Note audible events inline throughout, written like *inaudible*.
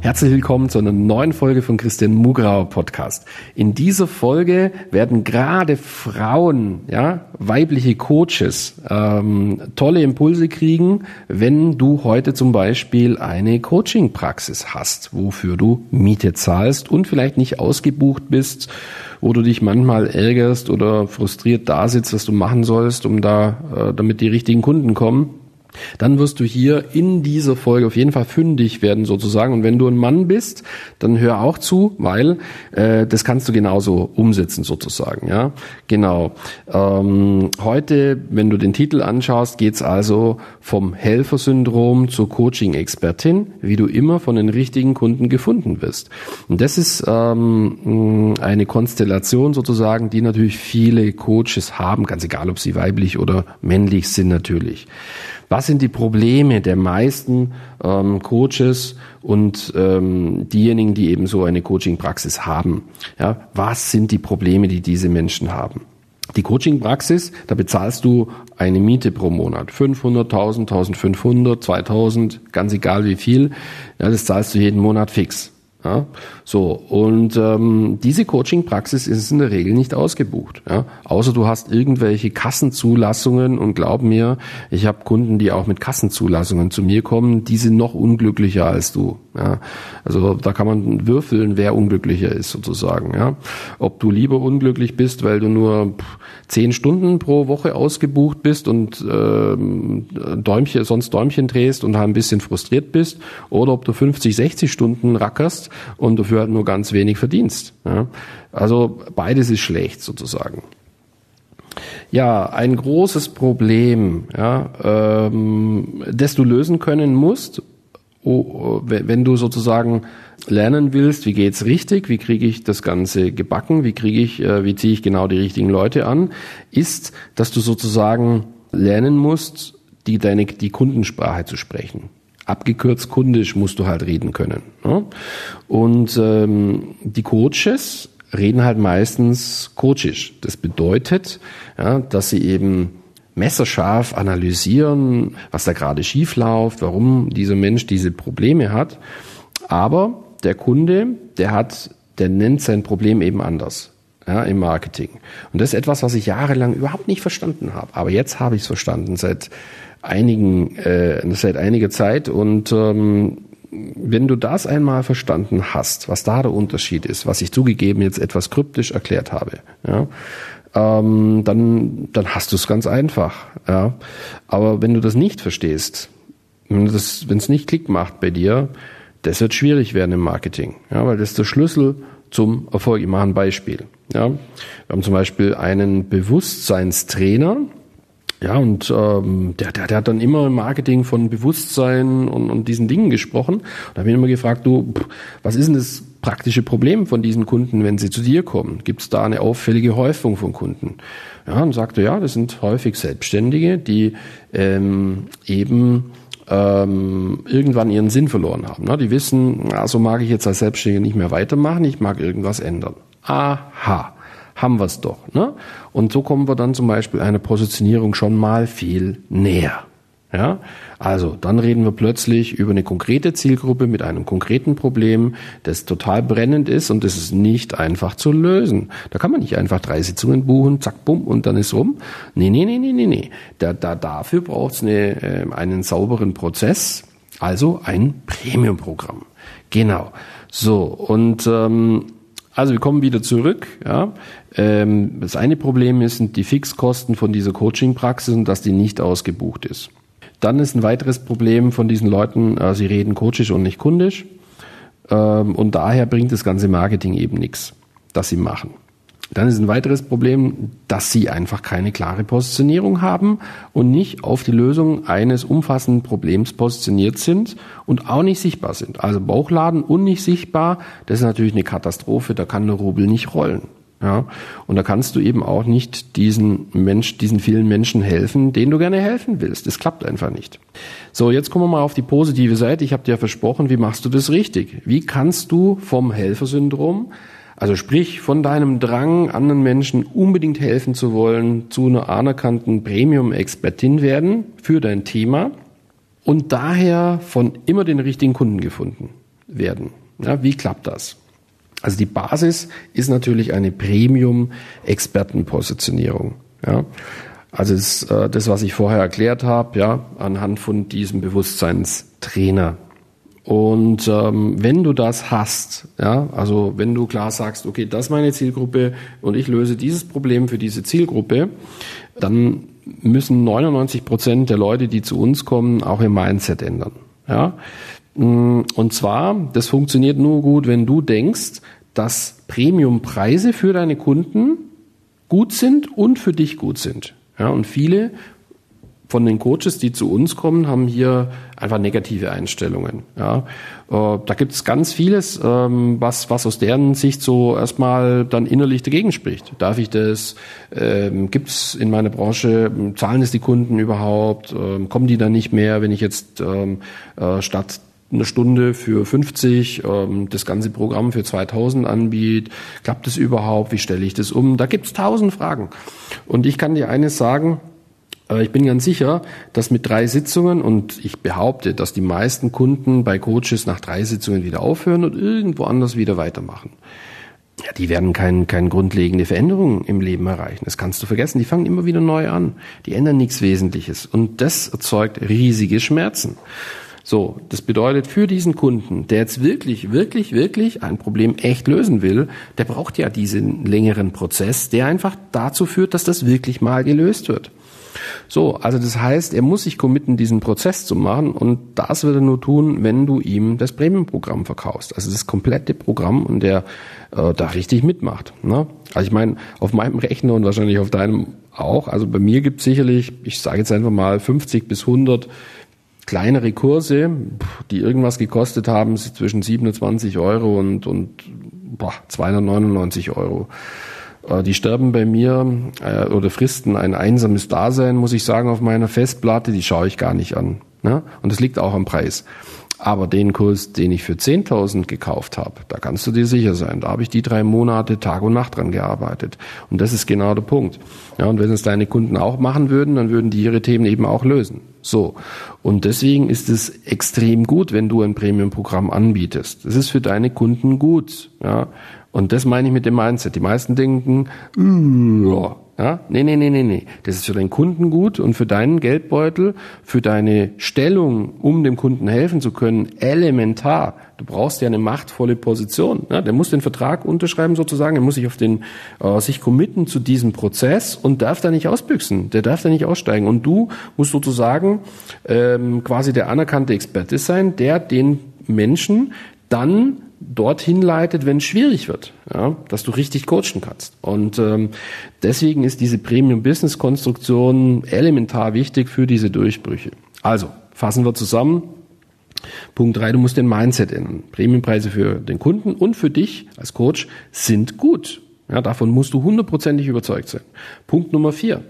Herzlich willkommen zu einer neuen Folge von Christian Mugrauer Podcast. In dieser Folge werden gerade Frauen, ja, weibliche Coaches, ähm, tolle Impulse kriegen, wenn du heute zum Beispiel eine Coaching-Praxis hast, wofür du Miete zahlst und vielleicht nicht ausgebucht bist, wo du dich manchmal ärgerst oder frustriert da sitzt, was du machen sollst, um da, äh, damit die richtigen Kunden kommen dann wirst du hier in dieser Folge auf jeden Fall fündig werden sozusagen. Und wenn du ein Mann bist, dann hör auch zu, weil äh, das kannst du genauso umsetzen sozusagen. Ja, genau. Ähm, heute, wenn du den Titel anschaust, geht's also vom Helfersyndrom zur Coaching-Expertin, wie du immer von den richtigen Kunden gefunden wirst. Und das ist ähm, eine Konstellation sozusagen, die natürlich viele Coaches haben, ganz egal, ob sie weiblich oder männlich sind natürlich. Was sind die Probleme der meisten ähm, Coaches und ähm, diejenigen, die eben so eine Coaching-Praxis haben? Ja, was sind die Probleme, die diese Menschen haben? Die Coaching-Praxis, da bezahlst du eine Miete pro Monat. 500, 1000, 1500, 2000, ganz egal wie viel. Ja, das zahlst du jeden Monat fix. Ja, so und ähm, diese Coaching-Praxis ist in der Regel nicht ausgebucht, ja, außer du hast irgendwelche Kassenzulassungen und glaub mir, ich habe Kunden, die auch mit Kassenzulassungen zu mir kommen, die sind noch unglücklicher als du. Ja, also da kann man würfeln, wer unglücklicher ist sozusagen. Ja, ob du lieber unglücklich bist, weil du nur zehn Stunden pro Woche ausgebucht bist und ähm, Däumchen, sonst Däumchen drehst und ein bisschen frustriert bist, oder ob du 50, 60 Stunden rackerst und dafür halt nur ganz wenig verdienst. Ja. Also beides ist schlecht sozusagen. Ja, ein großes Problem, ja, ähm, das du lösen können musst, oh, wenn du sozusagen lernen willst, wie geht's richtig, wie kriege ich das Ganze gebacken, wie kriege ich, äh, wie ziehe ich genau die richtigen Leute an, ist, dass du sozusagen lernen musst, die deine die Kundensprache zu sprechen abgekürzt kundisch musst du halt reden können. Ne? Und ähm, die Coaches reden halt meistens coachisch. Das bedeutet, ja, dass sie eben messerscharf analysieren, was da gerade schief läuft, warum dieser Mensch diese Probleme hat. Aber der Kunde, der hat, der nennt sein Problem eben anders. Ja, im Marketing. Und das ist etwas, was ich jahrelang überhaupt nicht verstanden habe. Aber jetzt habe ich es verstanden, seit einigen, äh, seit einiger Zeit. Und ähm, wenn du das einmal verstanden hast, was da der Unterschied ist, was ich zugegeben jetzt etwas kryptisch erklärt habe, ja, ähm, dann, dann hast du es ganz einfach. Ja. Aber wenn du das nicht verstehst, wenn es nicht Klick macht bei dir, das wird schwierig werden im Marketing, ja, weil das ist der Schlüssel zum Erfolg. Ich mache ein Beispiel. Ja. Wir haben zum Beispiel einen Bewusstseinstrainer, ja, und ähm, der, der, der hat dann immer im Marketing von Bewusstsein und, und diesen Dingen gesprochen. Und da habe ich immer gefragt, du, was ist denn das praktische Problem von diesen Kunden, wenn sie zu dir kommen? Gibt es da eine auffällige Häufung von Kunden? Ja, und sagte, ja, das sind häufig Selbstständige, die ähm, eben ähm, irgendwann ihren Sinn verloren haben. Ne? Die wissen, also mag ich jetzt als Selbstständiger nicht mehr weitermachen, ich mag irgendwas ändern. Aha haben wir es doch. Ne? Und so kommen wir dann zum Beispiel einer Positionierung schon mal viel näher. Ja, also dann reden wir plötzlich über eine konkrete Zielgruppe mit einem konkreten Problem, das total brennend ist und das ist nicht einfach zu lösen. Da kann man nicht einfach drei Sitzungen buchen, zack, bumm und dann ist rum. Nee, nee, nee, nee, nee, nee. Da, da, dafür braucht es eine, äh, einen sauberen Prozess, also ein Premium-Programm. Genau. So, und ähm, also wir kommen wieder zurück. Ja. Ähm, das eine Problem ist, sind die Fixkosten von dieser Coaching-Praxis und dass die nicht ausgebucht ist. Dann ist ein weiteres Problem von diesen Leuten, äh, sie reden coachisch und nicht kundisch. Ähm, und daher bringt das ganze Marketing eben nichts, das sie machen. Dann ist ein weiteres Problem, dass sie einfach keine klare Positionierung haben und nicht auf die Lösung eines umfassenden Problems positioniert sind und auch nicht sichtbar sind. Also Bauchladen und nicht sichtbar, das ist natürlich eine Katastrophe, da kann der Rubel nicht rollen. Ja, und da kannst du eben auch nicht diesen Mensch, diesen vielen Menschen helfen, denen du gerne helfen willst. Das klappt einfach nicht. So, jetzt kommen wir mal auf die positive Seite. Ich habe dir ja versprochen, wie machst du das richtig? Wie kannst du vom Helfersyndrom, also sprich von deinem Drang, anderen Menschen unbedingt helfen zu wollen, zu einer anerkannten Premium-Expertin werden für dein Thema und daher von immer den richtigen Kunden gefunden werden? Ja, wie klappt das? Also die Basis ist natürlich eine Premium-Expertenpositionierung. Ja. Also das, äh, das, was ich vorher erklärt habe, ja, anhand von diesem Bewusstseinstrainer. Und ähm, wenn du das hast, ja, also wenn du klar sagst, okay, das ist meine Zielgruppe und ich löse dieses Problem für diese Zielgruppe, dann müssen 99 Prozent der Leute, die zu uns kommen, auch ihr Mindset ändern. Ja, und zwar, das funktioniert nur gut, wenn du denkst, dass Premiumpreise für deine Kunden gut sind und für dich gut sind. Ja, und viele von den Coaches, die zu uns kommen, haben hier einfach negative Einstellungen. Ja, äh, da gibt es ganz vieles, ähm, was, was aus deren Sicht so erstmal dann innerlich dagegen spricht. Darf ich das? Ähm, gibt es in meiner Branche, zahlen es die Kunden überhaupt? Ähm, kommen die dann nicht mehr, wenn ich jetzt ähm, äh, statt eine Stunde für 50, ähm, das ganze Programm für 2000 anbietet. Klappt es überhaupt? Wie stelle ich das um? Da gibt es tausend Fragen. Und ich kann dir eines sagen, äh, ich bin ganz sicher, dass mit drei Sitzungen und ich behaupte, dass die meisten Kunden bei Coaches nach drei Sitzungen wieder aufhören und irgendwo anders wieder weitermachen. Ja, die werden keine kein grundlegende Veränderung im Leben erreichen. Das kannst du vergessen. Die fangen immer wieder neu an. Die ändern nichts Wesentliches. Und das erzeugt riesige Schmerzen. So, das bedeutet für diesen Kunden, der jetzt wirklich, wirklich, wirklich ein Problem echt lösen will, der braucht ja diesen längeren Prozess, der einfach dazu führt, dass das wirklich mal gelöst wird. So, also das heißt, er muss sich committen, diesen Prozess zu machen und das wird er nur tun, wenn du ihm das Premium-Programm verkaufst. Also das komplette Programm und der äh, da richtig mitmacht. Ne? Also ich meine, auf meinem Rechner und wahrscheinlich auf deinem auch, also bei mir gibt es sicherlich, ich sage jetzt einfach mal 50 bis 100 kleinere Kurse, die irgendwas gekostet haben, zwischen 27 Euro und, und boah, 299 Euro. Äh, die sterben bei mir äh, oder fristen ein einsames Dasein, muss ich sagen, auf meiner Festplatte. Die schaue ich gar nicht an. Ne? Und das liegt auch am Preis. Aber den Kurs, den ich für 10.000 gekauft habe, da kannst du dir sicher sein. Da habe ich die drei Monate Tag und Nacht dran gearbeitet. Und das ist genau der Punkt. Ja, und wenn es deine Kunden auch machen würden, dann würden die ihre Themen eben auch lösen. So. Und deswegen ist es extrem gut, wenn du ein Premium-Programm anbietest. Das ist für deine Kunden gut. Ja. Und das meine ich mit dem Mindset. Die meisten denken, ja, ja? Nee, nee, nee, nee, nee. Das ist für deinen Kunden gut und für deinen Geldbeutel, für deine Stellung, um dem Kunden helfen zu können, elementar. Du brauchst ja eine machtvolle Position. Ja? Der muss den Vertrag unterschreiben sozusagen, er muss sich auf den, äh, sich committen zu diesem Prozess und darf da nicht ausbüchsen. Der darf da nicht aussteigen. Und du musst sozusagen ähm, quasi der anerkannte Experte sein, der den Menschen dann dorthin leitet, wenn es schwierig wird, ja, dass du richtig coachen kannst. Und ähm, deswegen ist diese Premium-Business-Konstruktion elementar wichtig für diese Durchbrüche. Also, fassen wir zusammen. Punkt drei: du musst den Mindset ändern. Premiumpreise für den Kunden und für dich als Coach sind gut. Ja, davon musst du hundertprozentig überzeugt sein. Punkt Nummer vier.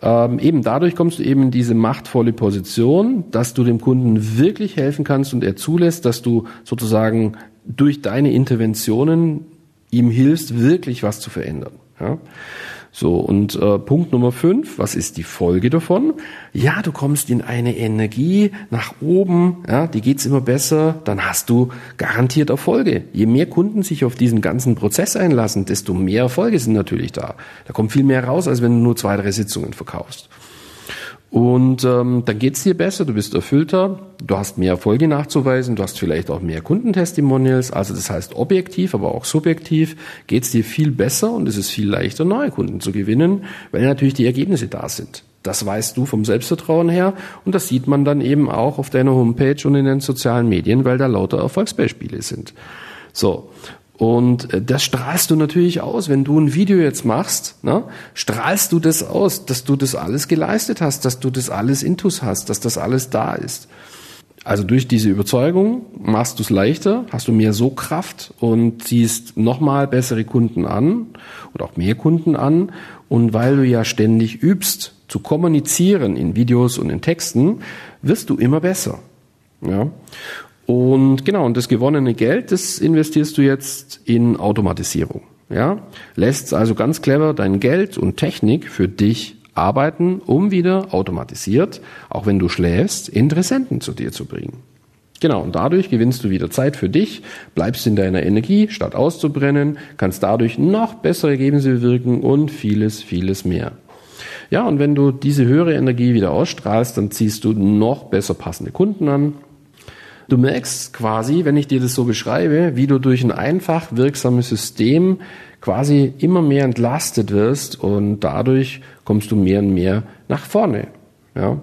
Ähm, eben dadurch kommst du eben in diese machtvolle Position, dass du dem Kunden wirklich helfen kannst und er zulässt, dass du sozusagen durch deine Interventionen ihm hilfst, wirklich was zu verändern. Ja? So, und äh, Punkt Nummer fünf, was ist die Folge davon? Ja, du kommst in eine Energie nach oben, ja, die geht's immer besser, dann hast du garantiert Erfolge. Je mehr Kunden sich auf diesen ganzen Prozess einlassen, desto mehr Erfolge sind natürlich da. Da kommt viel mehr raus, als wenn du nur zwei, drei Sitzungen verkaufst. Und ähm, dann geht's dir besser, du bist erfüllter, du hast mehr Erfolge nachzuweisen, du hast vielleicht auch mehr Kundentestimonials, also das heißt objektiv, aber auch subjektiv geht's dir viel besser und es ist viel leichter, neue Kunden zu gewinnen, weil natürlich die Ergebnisse da sind. Das weißt du vom Selbstvertrauen her und das sieht man dann eben auch auf deiner Homepage und in den sozialen Medien, weil da lauter Erfolgsbeispiele sind. So, und äh, das strahlst du natürlich aus. Wenn du ein Video jetzt machst, ne, strahlst du das aus, dass du das alles geleistet hast, dass du das alles intus hast, dass das alles da ist. Also durch diese Überzeugung machst du es leichter, hast du mehr So-Kraft und ziehst nochmal bessere Kunden an oder auch mehr Kunden an. Und weil du ja ständig übst, zu kommunizieren in Videos und in Texten, wirst du immer besser. Ja. Und genau, und das gewonnene Geld, das investierst du jetzt in Automatisierung. Ja, lässt also ganz clever dein Geld und Technik für dich arbeiten, um wieder automatisiert, auch wenn du schläfst, Interessenten zu dir zu bringen. Genau, und dadurch gewinnst du wieder Zeit für dich, bleibst in deiner Energie, statt auszubrennen, kannst dadurch noch bessere Ergebnisse bewirken und vieles, vieles mehr. Ja, und wenn du diese höhere Energie wieder ausstrahlst, dann ziehst du noch besser passende Kunden an. Du merkst quasi, wenn ich dir das so beschreibe, wie du durch ein einfach wirksames System quasi immer mehr entlastet wirst und dadurch kommst du mehr und mehr nach vorne. Ja?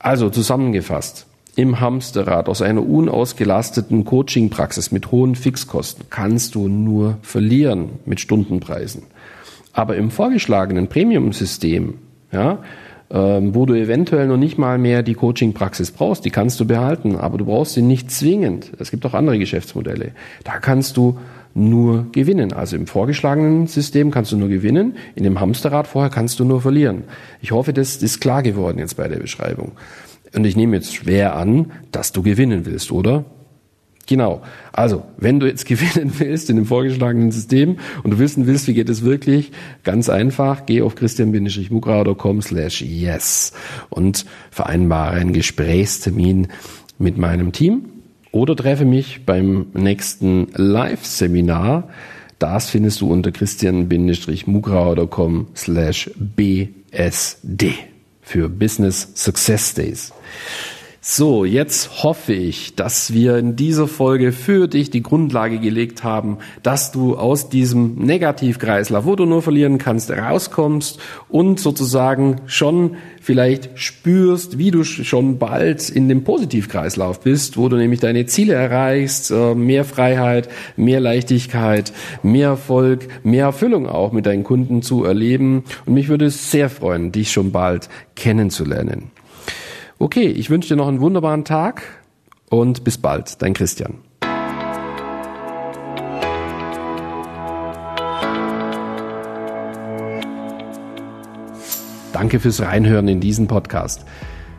Also zusammengefasst, im Hamsterrad aus einer unausgelasteten Coaching-Praxis mit hohen Fixkosten kannst du nur verlieren mit Stundenpreisen. Aber im vorgeschlagenen Premium-System, ja, ähm, wo du eventuell noch nicht mal mehr die Coaching-Praxis brauchst, die kannst du behalten, aber du brauchst sie nicht zwingend. Es gibt auch andere Geschäftsmodelle. Da kannst du nur gewinnen. Also im vorgeschlagenen System kannst du nur gewinnen, in dem Hamsterrad vorher kannst du nur verlieren. Ich hoffe, das ist klar geworden jetzt bei der Beschreibung. Und ich nehme jetzt schwer an, dass du gewinnen willst, oder? Genau. Also, wenn du jetzt *laughs* gewinnen willst in dem vorgeschlagenen System und du wissen willst, wie geht es wirklich, ganz einfach, geh auf christian-mugrauer.com slash yes und vereinbare einen Gesprächstermin mit meinem Team oder treffe mich beim nächsten Live-Seminar. Das findest du unter christian-mugrauer.com slash bsd für Business Success Days. So, jetzt hoffe ich, dass wir in dieser Folge für dich die Grundlage gelegt haben, dass du aus diesem Negativkreislauf, wo du nur verlieren kannst, rauskommst und sozusagen schon vielleicht spürst, wie du schon bald in dem Positivkreislauf bist, wo du nämlich deine Ziele erreichst, äh, mehr Freiheit, mehr Leichtigkeit, mehr Erfolg, mehr Erfüllung auch mit deinen Kunden zu erleben. Und mich würde es sehr freuen, dich schon bald kennenzulernen. Okay, ich wünsche dir noch einen wunderbaren Tag und bis bald, dein Christian. Danke fürs Reinhören in diesen Podcast.